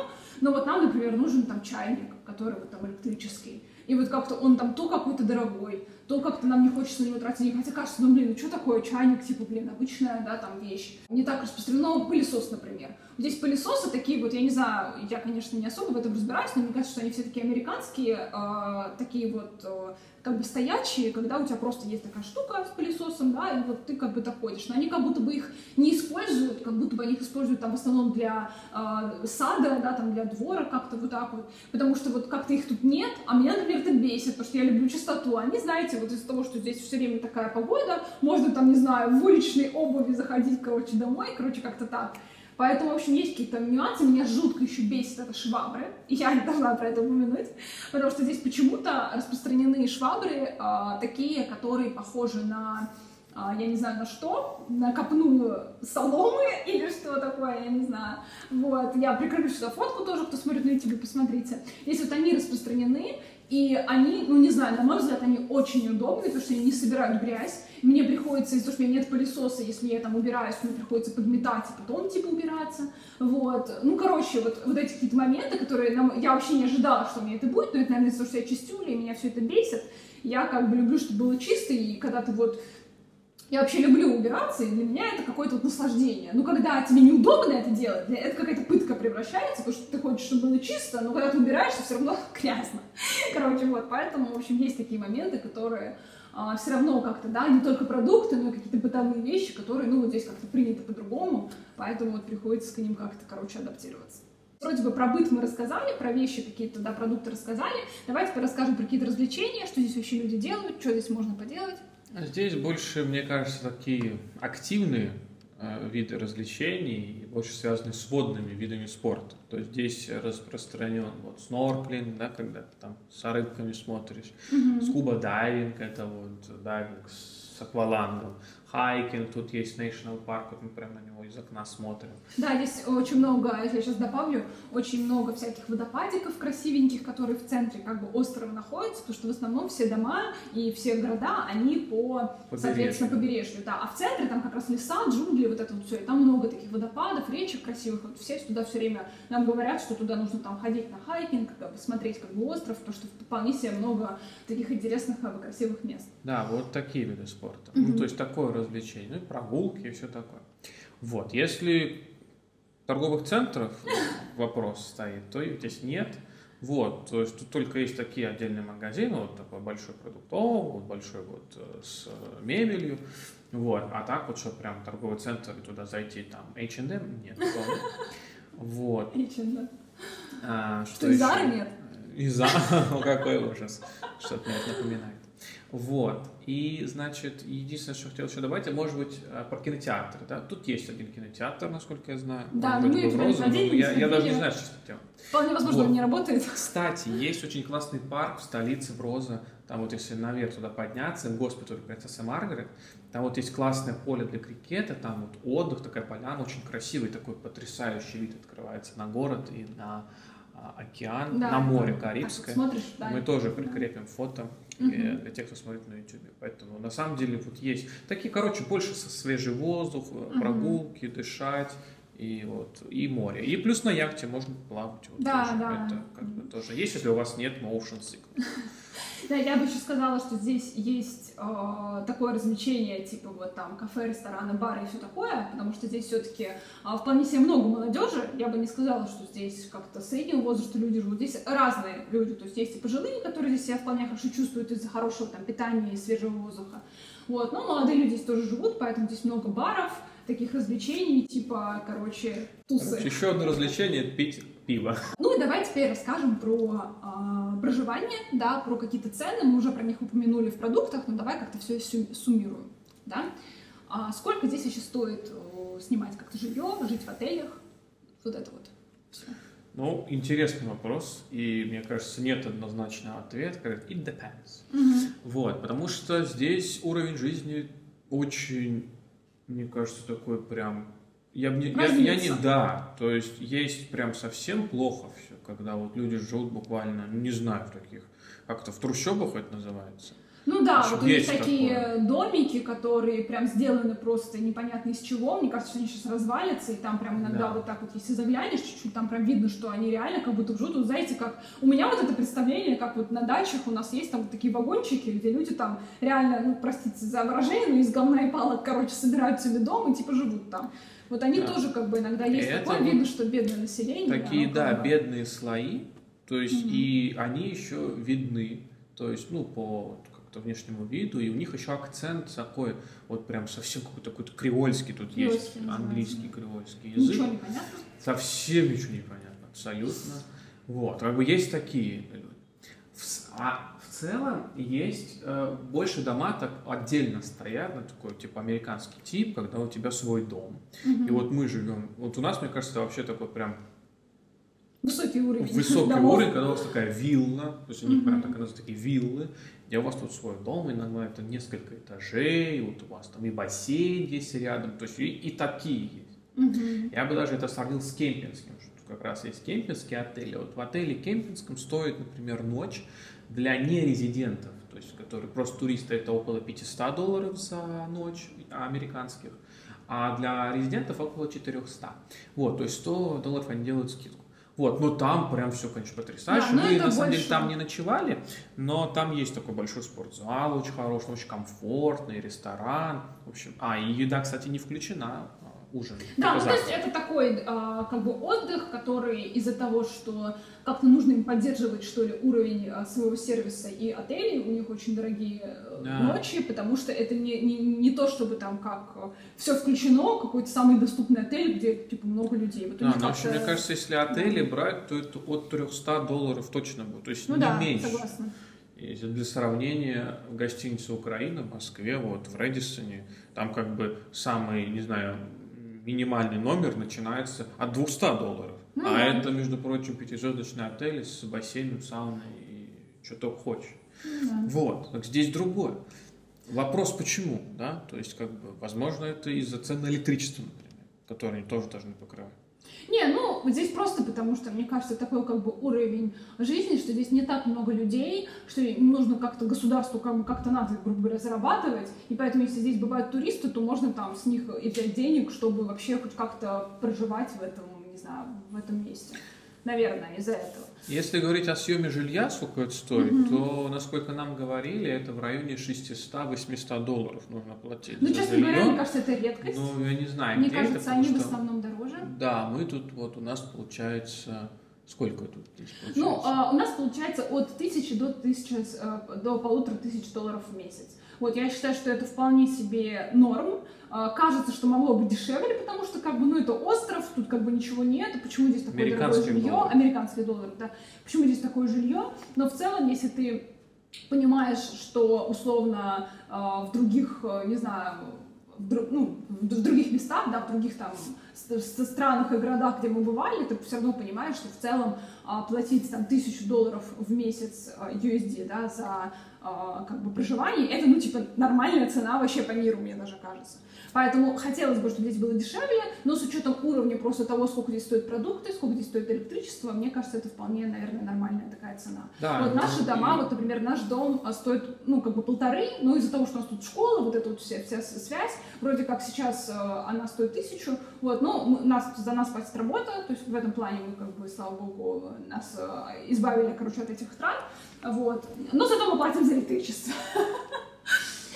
но вот нам, например, нужен там чайник, который вот там электрический. И вот как-то он там то какой-то дорогой, то как-то нам не хочется на него тратить денег. Хотя кажется, ну, блин, ну что такое чайник, типа, блин, обычная, да, там вещь. Не так распространено пылесос, например. Здесь пылесосы такие вот, я не знаю, я, конечно, не особо в этом разбираюсь, но мне кажется, что они все такие американские, э, такие вот э, как бы стоячие, когда у тебя просто есть такая штука с пылесосом, да, и вот ты как бы так ходишь. Но они как будто бы их не используют, как будто бы они их используют там в основном для э, сада, да, там для двора как-то вот так вот, потому что вот как-то их тут нет, а меня, например, это бесит, потому что я люблю чистоту. Они, знаете, вот из-за того, что здесь все время такая погода, можно там, не знаю, в уличной обуви заходить, короче, домой, короче, как-то так. Поэтому, в общем, есть какие-то нюансы. Меня жутко еще бесит это швабры. Я не должна про это упомянуть. Потому что здесь почему-то распространены швабры а, такие, которые похожи на а, я не знаю на что, на копную соломы или что такое, я не знаю. Вот, я прикреплю сюда фотку тоже, кто смотрит на YouTube, посмотрите. Здесь вот они распространены, и они, ну не знаю, на мой взгляд, они очень удобны, потому что они не собирают грязь. Мне приходится, из-за того, что у меня нет пылесоса, если я там убираюсь, мне приходится подметать и потом типа убираться. Вот. Ну, короче, вот, вот эти какие-то моменты, которые нам, я вообще не ожидала, что у меня это будет, но это, наверное, из-за того, что я чистюля, и меня все это бесит. Я как бы люблю, чтобы было чисто, и когда ты вот я вообще люблю убираться, и для меня это какое-то вот наслаждение. Ну, когда тебе неудобно это делать, это какая-то пытка превращается, потому что ты хочешь, чтобы было чисто, но когда ты убираешься, все равно грязно. Короче, вот, поэтому, в общем, есть такие моменты, которые а, все равно как-то, да, не только продукты, но и какие-то бытовые вещи, которые, ну, вот здесь как-то приняты по-другому, поэтому вот приходится к ним как-то, короче, адаптироваться. Вроде бы про быт мы рассказали, про вещи какие-то, да, продукты рассказали. Давайте расскажем про какие-то развлечения, что здесь вообще люди делают, что здесь можно поделать. Здесь больше, мне кажется, такие активные э, виды развлечений, больше связаны с водными видами спорта. То есть здесь распространен вот снорклинг, да, когда ты там с рыбками смотришь, mm-hmm. scuba diving, это вот дайвинг с аквалангом, hiking, тут есть National Park, вот мы прямо на него из окна смотрим. Да, здесь очень много, если я сейчас добавлю, очень много всяких водопадиков красивеньких, которые в центре как бы острова находятся, потому что в основном все дома и все города, они по, побережью. соответственно, побережью, да, а в центре там как раз леса, джунгли, вот это вот все, и там много таких водопадов, речек красивых, вот все туда все время нам говорят, что туда нужно там ходить на хайкинг, как бы смотреть как бы остров, потому что вполне себе много таких интересных, как бы, красивых мест. Да, вот такие виды спорта. Mm-hmm. Ну, то есть такое развлечений, ну и прогулки и все такое. Вот, если торговых центров вопрос стоит, то их здесь нет. Вот, то есть тут только есть такие отдельные магазины, вот такой большой продуктовый, вот большой вот э, с мебелью, вот, а так вот, что прям торговый центр, туда зайти, там, H&M, нет, вот. H&M. А, что, что и Зара нет? И Зара, какой ужас, что-то мне это напоминает. Вот. И, значит, единственное, что хотел еще добавить, может быть, э, про кинотеатр. Да? Тут есть один кинотеатр, насколько я знаю. Да, но мы в Розовом, я, я даже не знаю, что это Вполне возможно, вот. он не работает. Кстати, есть очень классный парк в столице Броза. Там вот если наверх туда подняться, госпиталь принцессы Маргарет, там вот есть классное поле для крикета, там вот отдых, такая поляна, очень красивый, такой потрясающий вид открывается на город и на а, океан, да, на море Карибское. Смотришь, да, Мы тоже прикрепим фото угу. для тех, кто смотрит на YouTube. Поэтому на самом деле вот есть такие, короче, больше свежий воздух, угу. прогулки, дышать и вот и море. И плюс на яхте можно плавать. Вот да, тоже. да. Это как бы тоже есть, если у вас нет motion sickness. Да, я бы еще сказала, что здесь есть э, такое развлечение, типа вот там кафе, рестораны, бары и все такое, потому что здесь все-таки э, вполне себе много молодежи. Я бы не сказала, что здесь как-то среднего возраста люди живут. Здесь разные люди, то есть есть и пожилые, которые здесь себя вполне хорошо чувствуют из-за хорошего там питания и свежего воздуха. Вот, но молодые люди здесь тоже живут, поэтому здесь много баров, таких развлечений, типа, короче, тусы. Короче, еще одно развлечение — пить пиво. Ну и давай теперь расскажем про э, проживание, да, про какие-то цены. Мы уже про них упомянули в продуктах, но давай как-то все суммируем, да. А сколько здесь еще стоит э, снимать как-то жилье, жить в отелях, вот это вот все. Ну, интересный вопрос, и мне кажется, нет однозначного ответа, it depends. Mm-hmm. Вот, потому что здесь уровень жизни очень мне кажется, такой прям... Я, я, я не да, то есть есть прям совсем плохо все, когда вот люди живут буквально, не знаю, в таких, как-то в трущобах это называется. Ну да, вот у них такие такое. домики, которые прям сделаны просто непонятно из чего. Мне кажется, что они сейчас развалятся, и там прям иногда да. вот так вот, если заглянешь чуть-чуть, там прям видно, что они реально как будто живут. Вот знаете, как у меня вот это представление, как вот на дачах у нас есть там вот такие вагончики, где люди там реально, ну, простите за выражение, но из говна и палок, короче, собирают себе дом и типа живут там. Вот они да. тоже как бы иногда есть это такое, вот видно, что бедное население. Такие, да, бы... бедные слои, то есть угу. и они еще видны, то есть, ну, по как-то внешнему виду, и у них еще акцент такой, вот прям совсем какой-то какой-то кривольский тут есть, английский кривольский язык. Ничего не понятно? Совсем ничего не понятно, абсолютно. Вот, как бы есть такие люди. А целом есть э, больше дома так отдельно стоят, на такой типа американский тип, когда у тебя свой дом. Мгм. И вот мы живем. Вот у нас, мне кажется, вообще такой прям Высокий уровень. высокий домов. уровень, когда у вас такая вилла, то есть у них Мгм. прям так называются такие виллы, где у вас тут свой дом, иногда это несколько этажей, вот у вас там и бассейн есть рядом, то есть и, и такие есть. Мгм. Я бы даже это сравнил с кемпингским, что как раз есть кемпингские отели. Вот в отеле кемпингском стоит, например, ночь для нерезидентов, то есть которые просто туристы, это около 500 долларов за ночь американских, а для резидентов около 400. Вот, то есть 100 долларов они делают скидку. Вот, но там прям все, конечно, потрясающе. Да, но Мы, на самом деле, больше- там не ночевали, но там есть такой большой спортзал, очень хороший, очень комфортный, ресторан. В общем, а, и еда, кстати, не включена, ужин. Да, ну то есть это такой а, как бы отдых, который из-за того, что как-то нужно им поддерживать, что ли, уровень а, своего сервиса и отелей, у них очень дорогие э, Да. ночи, потому что это не, не, не то, чтобы там как все включено, какой-то самый доступный отель, где типа много людей. Вот Да, но вообще, мне кажется, если отели брать, то это от 300 долларов точно будет, то есть ну не да, меньше. согласна. Если для сравнения, гостиница Украина в Москве, вот в Редисоне, там как бы самый, не знаю, минимальный номер начинается от 200 долларов. Ну а это, между прочим, пятизвездочный отель с бассейном, сауной и что только хочешь. Да. Вот, так здесь другое. Вопрос почему, да? То есть, как бы, возможно, это из-за цен на электричество, например, которые они тоже должны покрывать. Не, ну, здесь просто потому, что, мне кажется, такой как бы уровень жизни, что здесь не так много людей, что нужно как-то государству как бы как-то надо, грубо говоря, зарабатывать, и поэтому, если здесь бывают туристы, то можно там с них и взять денег, чтобы вообще хоть как-то проживать в этом, не знаю, в этом месте. Наверное, из-за этого. Если говорить о съеме жилья, сколько это стоит, Мгм. то, насколько нам говорили, это в районе 600-800 долларов нужно платить Ну, за честно жилье. говоря, мне кажется, это редкость. Ну, я не знаю, мне кажется, это, они потому в что- основном дороже. Да, мы тут, вот у нас получается... Сколько тут здесь получается? Ну, а, у нас получается от тысячи до тысячи, э, до полутора тысяч долларов в месяц. Вот, я считаю, что это вполне себе норм. А, Кажется, что могло быть дешевле, потому что, как бы, ну, это остров, тут как бы ничего нет, почему здесь такое дорогое жилье? доллары. Американские доллары, да. Почему здесь такое жилье? Но в целом, если ты понимаешь, что условно а, в других, э, не знаю, в, дру- ну, в других местах, да, в других там странах и городах, где мы бывали, ты все равно понимаешь, что в целом а, платить там тысячу долларов в месяц а, USD, да, за а, как бы проживание, это, ну, типа, нормальная цена вообще по миру, мне даже кажется. Поэтому хотелось бы, чтобы здесь было дешевле, но с учетом уровня просто того, сколько здесь стоят продукты, сколько здесь стоит электричество, мне кажется, это вполне, наверное, нормальная такая цена. Да, вот ну, наши дома, вот, например, наш дом а, стоит, ну, как бы полторы, но из-за того, что у нас тут школа, вот эта вот вся, вся связь, вроде как сейчас э, она стоит тысячу, вот, но мы- нас, за нас платит работа, то есть в этом плане мы, как бы, слава богу, нас э, избавили, короче, от этих трат, вот, но зато мы платим за электричество.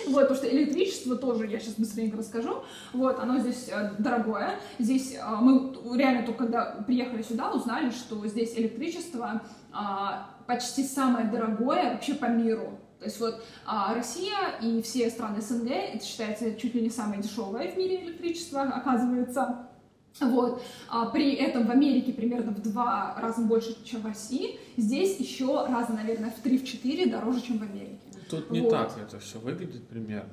Вот, потому что электричество тоже, я сейчас быстренько расскажу, вот, оно здесь э, дорогое. Здесь э, мы реально только когда приехали сюда, узнали, что здесь электричество а, почти самое дорогое вообще по миру. То есть вот а, Россия и все страны СНГ, это считается чуть ли не самое дешевое в мире электричество, оказывается. Вот. А при этом в Америке примерно в два раза больше, чем в России. Здесь еще раза, наверное, в 3-4 дороже, чем в Америке. Тут не Вот. так это все выглядит примерно.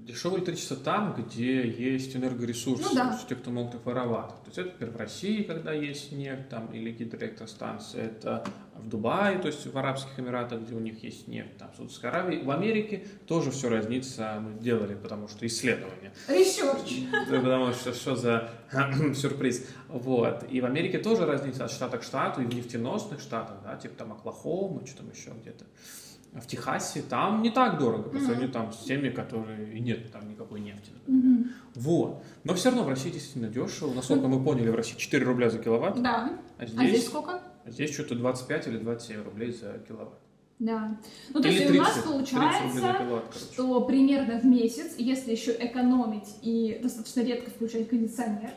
Дешевое электричество там, где есть энергоресурсы, Ну да. то есть те, кто могут их воровать. То есть это, например, в России, когда есть нефть там, или гидроэлектростанция, это в Дубае, то есть в Арабских Эмиратах, где у них есть нефть, там, в Саудовской Аравии. В Америке тоже все разнится, мы делали, потому что исследования. Ресерч. Потому что что за сюрприз. Вот. И в Америке тоже разница от штата к штату, и в нефтеносных штатах, да, типа там Оклахома, что там еще где-то. А В Техасе там не так дорого по сравнению там с теми, которые и нет там никакой нефти. например. Мгм. Вот. Но все равно в России действительно дешево. Насколько мы поняли, в России 4 рубля за киловатт, Да. а А здесь, здесь сколько? а здесь что-то 25 или 27 рублей за киловатт. Да. Ну, то или есть у нас 30 рублей за получается, киловатт, что примерно в месяц, если еще экономить и достаточно редко включать кондиционер,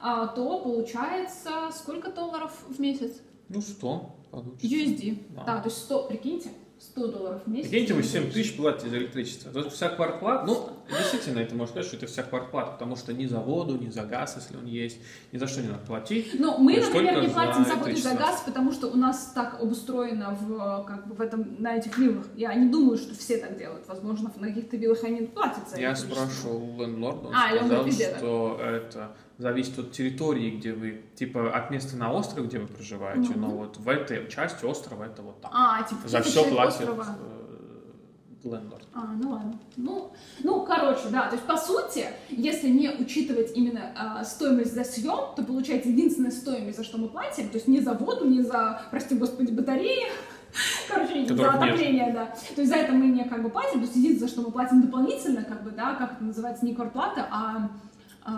а, то получается сколько долларов в месяц? Ну, 100 получится. USD. Да. Да, то есть 100, прикиньте, 100 долларов в месяц. Прикиньте, вы 7 тысяч платите за электричество. Это вся квартплата, ну, действительно, это можно сказать, что это вся квартплата, потому что ни за воду, ни за газ, если он есть, ни за что не надо платить. Ну, мы, например, не платим за за воду и за газ, потому что у нас так обустроено в, как бы, в этом, на этих виллах. Я не думаю, что все так делают. Возможно, на каких-то виллах они платят за Я спрашивал лендлорда, он А, сказал, что это зависит от территории, где вы, типа от места на острове, где вы проживаете, Мгм. но вот в этой части острова это вот так. А, типа, За какие-то все платит острова. э, лендлорд. А, ну ладно. Ну, ну, короче, да, то есть, по сути, если не учитывать именно а, стоимость за съем, то получается единственная стоимость, за что мы платим, то есть не за воду, не за, прости господи, батареи, короче, за нет. отопление, да. То есть за это мы не как бы платим, то есть единственное, за что мы платим дополнительно, как бы, да, как это называется, не квартплата, а,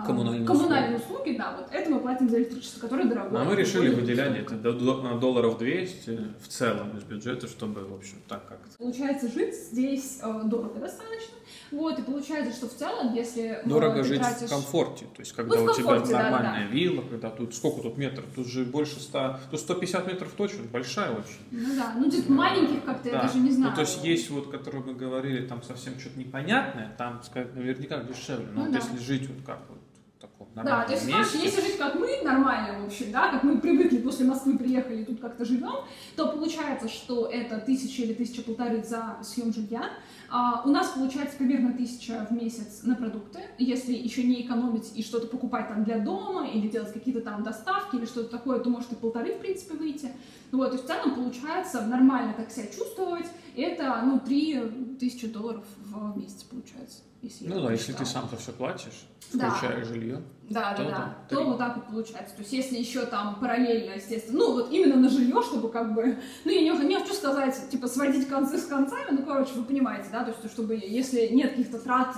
Коммунальные коммунальные услуги, да, вот это мы платим за электричество, которое дорогое. А мы решили выделять на долларов 200 в целом из бюджета, чтобы, в общем, так как-то. Получается, жить здесь э, дорого достаточно. Вот, и получается, что в целом, если э, Дорого жить тратишь... в комфорте, то есть когда Ну, у тебя комфорте, да, нормальная вилла, когда тут сколько тут метров, тут же больше 100, тут 150 метров точно, большая очень. Ну да, ну типа маленьких как-то я Да. даже не знаю. Ну, то есть есть вот, которые мы говорили, там совсем что-то непонятное, там, наверняка дешевле. Но Ну вот да. если жить вот как вот Да, то есть, месте, короче, если жить как мы, нормально, в общем, да, как мы привыкли после Москвы приехали тут как-то живем, то получается, что это тысяча или тысяча полторы за съем жилья. А, у нас получается примерно тысяча в месяц на продукты, если еще не экономить и что-то покупать там для дома или делать какие-то там доставки или что-то такое, то может и полторы, в принципе, выйти. Вот, то есть в целом получается нормально так себя чувствовать, это, ну, три тысячи долларов в месяц получается. Если ну да, если ты сам за все платишь, Да. включая жилье, Да, то да. да, То вот так вот получается. То есть если еще там параллельно, естественно, ну вот именно на жилье, чтобы как бы, ну я не, не хочу сказать, типа сводить концы с концами, ну короче, вы понимаете, да, то есть чтобы если нет каких-то трат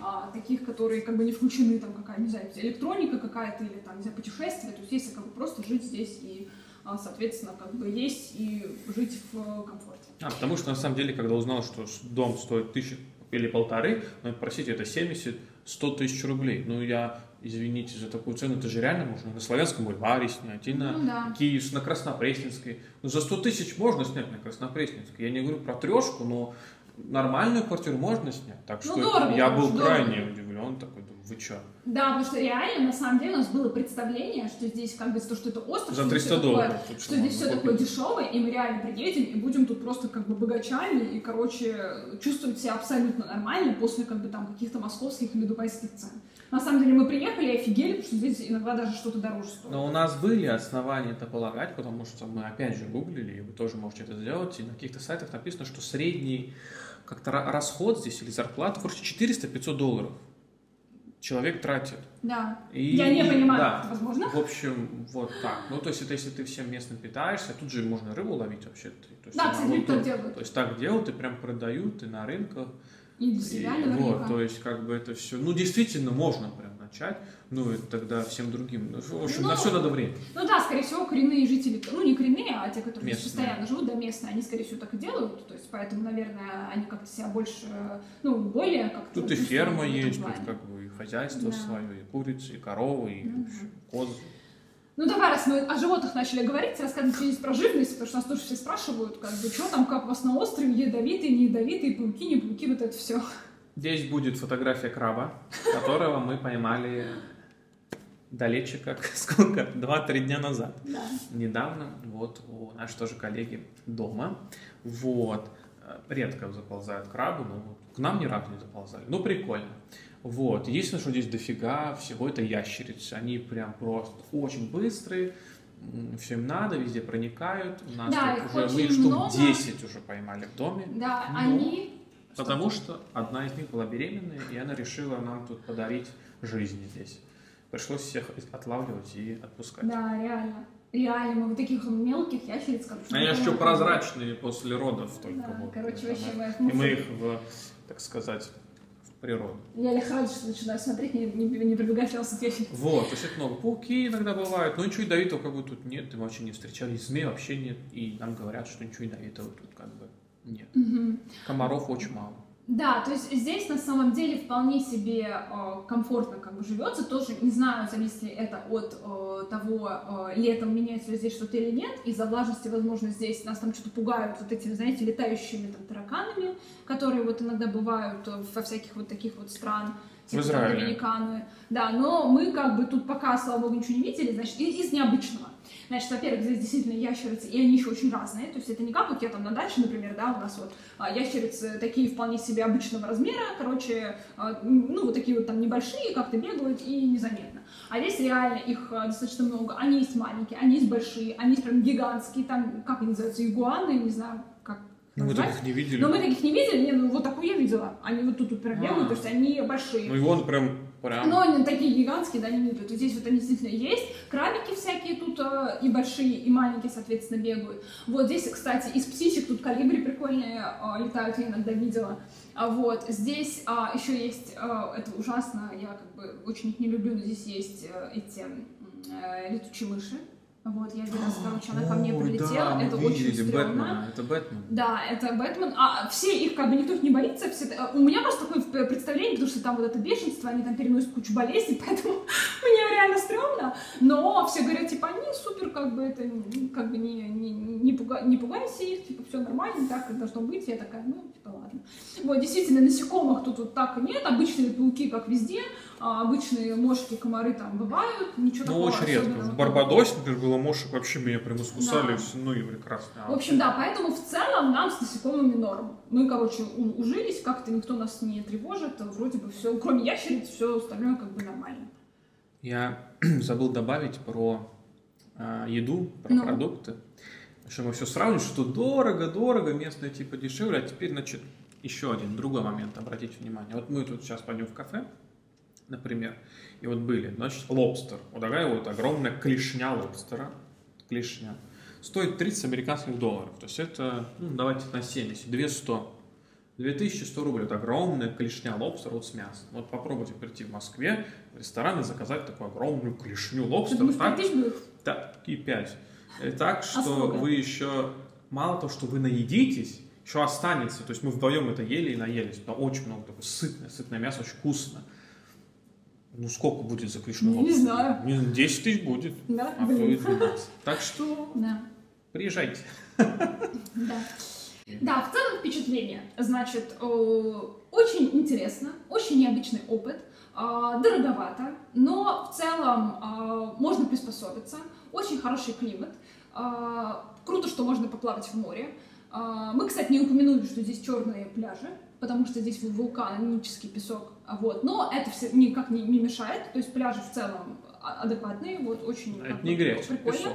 а, таких, которые как бы не включены, там какая, не знаю, электроника какая-то или там, не знаю, путешествия, то есть если как бы просто жить здесь и, а, соответственно, как бы есть и жить в э, комфорте. А, потому что на самом деле, когда узнал, что дом стоит тысячу или полторы, ну, простите, это 70-100 тысяч рублей. Ну, я, извините за такую цену, это же реально можно на Славянском бульваре снять, и на Ну да. Киев, на Краснопресненской. Ну, за 100 тысяч можно снять на Краснопресненской. Я не говорю про трешку, но нормальную квартиру можно снять. Так Ну, что дорого, я был конечно, крайне дорого. удивлен, такой, вы чё? Да, потому что реально, на самом деле, у нас было представление, что здесь как бы то, что это остров, За что здесь 300 всё такое- долларов. что здесь все такое дешевое, и мы реально приедем и будем тут просто как бы богачами и, короче, чувствовать себя абсолютно нормально после как бы там каких-то московских или дубайских цен. На самом деле мы приехали и офигели, потому что здесь иногда даже что-то дороже стоит. Но у нас были основания это полагать, потому что мы опять же гуглили, и вы тоже можете это сделать, и на каких-то сайтах написано, что средний как-то ра- расход здесь или зарплата, короче, 400-500 долларов человек тратит. Да. И- Я не понимаю, да. это возможно. В общем, вот так. Ну, то есть, это если ты всем местным питаешься, тут же можно рыбу ловить вообще. То есть, Да, кстати, вот так делают. То есть, так делают, и прям продают, и на рынках. И для И себя вот, наверняка. то есть, как бы это все, ну, действительно, можно прям начать, ну, и тогда всем другим, ну, в общем, на Ну, все надо время. Ну да, скорее всего, коренные жители, ну не коренные, а те, которые здесь Местные. постоянно живут, да, местные, они, скорее всего, так и делают. То есть, поэтому, наверное, они как-то себя больше, ну, более как-то... Тут и ферма есть, тут как бы и хозяйство Да. свое, и курицы, и коровы, и в общем, козы. Ну давай, раз мы о животных начали говорить, рассказывать здесь про живность, потому что нас тоже все спрашивают, как бы, что там, как у вас на острове, ядовитые, не ядовитые, пауки, не пауки, вот это все. Здесь будет фотография краба, которого мы поймали далече, как сколько, два-три дня назад. Да. Недавно, вот, у нашей тоже коллеги дома, вот, Э, редко заползают крабы, но к нам ни разу не заползали, ну, прикольно. Вот, единственное, что здесь дофига всего, это ящерицы, они прям просто очень быстрые, все им надо, везде проникают. У нас Да, их уже мы штук много. 10 уже поймали в доме. Да, Но- они... Потому что одна из них была беременная, и она решила нам тут подарить жизнь здесь. Пришлось всех отлавливать и отпускать. Да, реально. Реально, мы вот таких мелких ящериц, короче... Они еще прозрачные после родов только. Да, вот. короче, вообще да. мы их И мы их, в, так сказать, в природу. Я лихорадочно начинаю смотреть, не, не, не прибегать ящериц. Вот, то есть это много. Пауки иногда бывают, но ничего ядовитого как бы тут нет, мы вообще не встречали. Змей вообще нет, и нам говорят, что ничего ядовитого тут как бы нет. Мгм. Комаров очень мало. Да, то есть здесь на самом деле вполне себе э, комфортно как бы живется. Тоже не знаю, зависит ли это от э, того, э, летом меняется ли здесь что-то или нет. Из-за влажности, возможно, здесь нас там что-то пугают вот этими, знаете, летающими там тараканами, которые вот иногда бывают во всяких вот таких вот стран. Типа, в Израиле. Доминиканы. Да, но мы как бы тут пока, слава богу, ничего не видели, значит, из необычного. Значит, во-первых, здесь действительно ящерицы, и они еще очень разные. То есть это не как вот я там на даче, например, да, у нас вот а, ящерицы такие вполне себе обычного размера, короче, а, ну, вот такие вот там небольшие, как-то бегают и незаметно. А здесь реально их а, достаточно много. Они есть маленькие, они есть большие, они есть прям гигантские, там, как они называются, игуаны, не знаю, как ну, мы таких не видели. Но мы таких не видели, не, ну вот такую я видела. Они вот тут, тут прям бегают, то есть они большие. Ну и он прям Прям. Но они такие гигантские, да, они бегают. Здесь вот они действительно есть. Крабики всякие тут э, и большие, и маленькие, соответственно, бегают. Вот здесь, кстати, из птичек тут калибри прикольные э, летают, я иногда видела. А вот здесь а, еще есть, а, это ужасно, я как бы очень их не люблю, но здесь есть а, эти а, летучие мыши. Вот, я один раз, короче, она ко мне прилетела, да, это очень стрёмно. Бэтмена. Это Бэтмен. Да, это Бэтмен. А все их, как бы, никто их не боится. Все... У меня просто такое представление, потому что там вот это бешенство, они там переносят кучу болезней, поэтому мне реально стрёмно. Но все говорят, типа, они супер, как бы, это, как бы, не, не, не, пуга... не пугайся их, типа, все нормально, так как должно быть. Я такая, ну, типа, ладно. Вот, действительно, насекомых тут вот так и нет, обычные пауки, как везде, а обычные мошки, комары там бывают, ничего ну, такого очень редко. В Барбадосе, например, было мошек, вообще меня прям искусали, да. ну и прекрасно. В общем, да, поэтому в целом нам с насекомыми норм. Мы, короче, ужились, как-то никто нас не тревожит, вроде бы все, кроме ящериц, все остальное как бы нормально. Я забыл добавить про э, еду, про ну. продукты. Что мы все сравниваем, что дорого, дорого, местное типа дешевле, а теперь, значит, еще один другой момент, обратите внимание. Вот мы тут сейчас пойдем в кафе, например, и вот были, значит, лобстер, вот такая вот огромная клешня лобстера, клешня, стоит 30 американских долларов, то есть это, ну, давайте на 70, 200, 2100 рублей, это огромная клешня лобстера вот с мясом. Вот попробуйте прийти в Москве в ресторан и заказать такую огромную клешню лобстера. Так, так, и 5. И так, что а вы еще, мало того, что вы наедитесь, еще останется. То есть мы вдвоем это ели и наелись. Это очень много такое сытное, сытное мясо, очень вкусно. Ну, сколько будет за клешню Не знаю. 10 тысяч будет. Да, а блин. то и 12. Так что да. приезжайте. Да. Да, в целом впечатление. Значит, очень интересно, очень необычный опыт, а, дороговато, но в целом а, можно приспособиться, очень хороший климат, круто, что можно поплавать в море. Мы, кстати, не упомянули, что здесь черные пляжи, потому что здесь вулканический песок, вот, но это все никак не, не мешает, то есть пляжи в целом адекватные, вот, очень это не грязь, прикольно. Песок.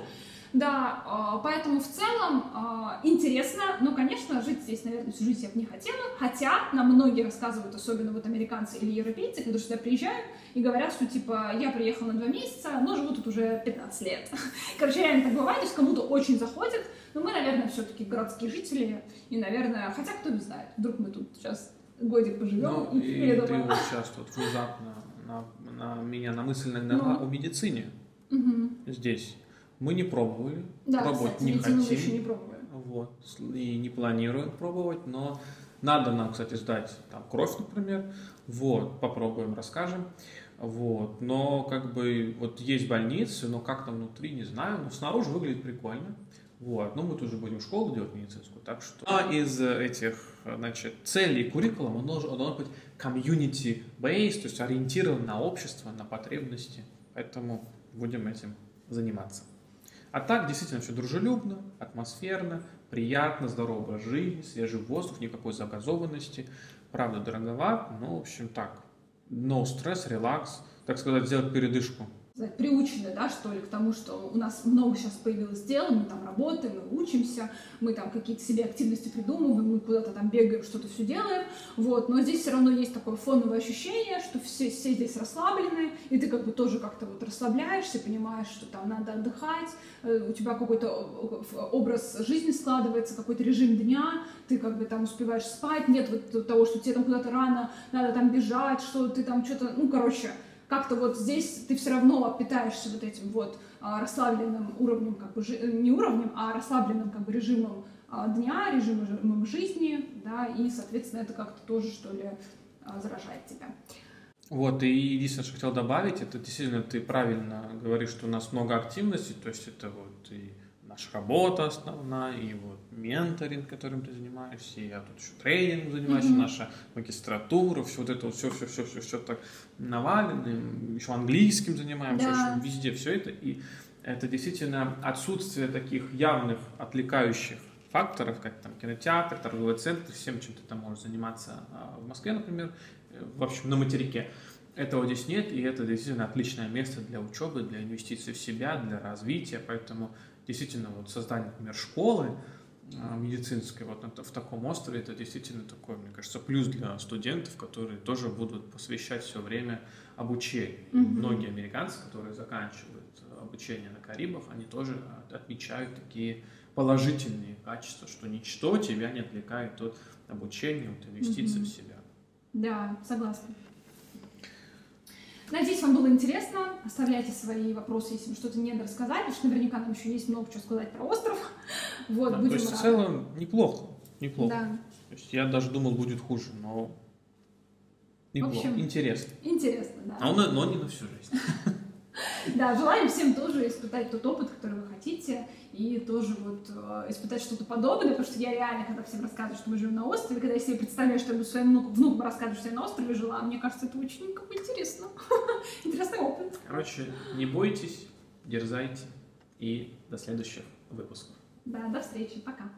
Да, а, поэтому в целом а, интересно, но, конечно, жить здесь, наверное, всю жизнь я бы не хотела, хотя нам многие рассказывают, особенно вот американцы или европейцы, которые сюда приезжают и говорят, что, типа, я приехал на два месяца, но живу тут уже 15 лет. Короче, реально так бывает, то есть кому-то очень заходит, но мы, наверное, все-таки городские жители, и, наверное, хотя кто не знает, вдруг мы тут сейчас годик поживем ну, и, и ты вот сейчас тут внезапно на, на меня на мысль нагнала ну. о медицине угу. здесь. Мы не пробовали, да, пробовать кстати, не хотим. еще не пробовали. Вот, и не планируем пробовать, но надо нам, кстати, сдать там кровь, например. Вот, попробуем, расскажем. Вот, но как бы вот есть больницы, но как там внутри, не знаю, но снаружи выглядит прикольно. Вот, но мы тоже будем школу делать медицинскую, так что... А из этих, значит, целей куррикулума он должен, он быть community-based, то есть ориентирован на общество, на потребности, поэтому будем этим заниматься. А так действительно все дружелюбно, атмосферно, приятно, здоровая жизнь, свежий воздух, никакой загазованности. Правда, дороговат, но, в общем, так. No стресс, релакс, так сказать, сделать передышку сказать, приучены, да, что ли, к тому, что у нас много сейчас появилось дел, мы там работаем, мы учимся, мы там какие-то себе активности придумываем, мы куда-то там бегаем, что-то все делаем, вот, но здесь все равно есть такое фоновое ощущение, что все, все здесь расслаблены, и ты как бы тоже как-то вот расслабляешься, понимаешь, что там надо отдыхать, э, у тебя какой-то образ жизни складывается, какой-то режим дня, ты как бы там успеваешь спать, нет вот того, что тебе там куда-то рано надо там бежать, что ты там что-то, ну, короче, как-то вот здесь ты все равно питаешься вот этим вот а, расслабленным уровнем, как бы, не уровнем, а расслабленным как бы режимом а, дня, режимом жизни, да, и, соответственно, это как-то тоже, что ли, а, заражает тебя. Вот, и единственное, что хотел добавить, это действительно ты правильно говоришь, что у нас много активностей, то есть это вот и наша работа основная, и вот менторинг, которым ты занимаешься, и я тут еще тренинг занимаюсь, mm-hmm. наша магистратура, все вот это вот, все, все, все, все, все так навалено, еще английским занимаемся, да. общем, везде все это, и это действительно отсутствие таких явных отвлекающих факторов, как там кинотеатр, торговый центр, всем, чем ты там можешь заниматься а, в Москве, например, э, в общем, на материке. Этого здесь нет, и это действительно отличное место для учебы, для инвестиций в себя, для развития, поэтому действительно вот создание, например, школы медицинской вот в таком острове, это действительно такой, мне кажется, плюс для студентов, которые тоже будут посвящать все время обучению. Mm-hmm. Многие американцы, которые заканчивают обучение на Карибах, они тоже отмечают такие положительные качества, что ничто тебя не отвлекает от обучения, от инвестиций mm-hmm. в себя. Да, согласна. Надеюсь, вам было интересно. Оставляйте свои вопросы, если что-то не рассказали, потому что наверняка нам еще есть много чего сказать про остров. Вот, да, будем то есть рады. в целом неплохо, неплохо. Да. То есть я даже думал, будет хуже, но неплохо, в общем, интересно. Интересно, да. А он, но не на всю жизнь. Да, желаем всем тоже испытать тот опыт, который вы хотите, и тоже вот э, испытать что-то подобное, потому что я реально, когда всем рассказываю, что мы живем на острове, когда я себе представляю, что я буду своим внукам, внукам рассказывать, что я на острове жила, мне кажется, это очень как бы интересно. Интересный опыт. Короче, не бойтесь, дерзайте, и до следующих выпусков. Да, до встречи, пока.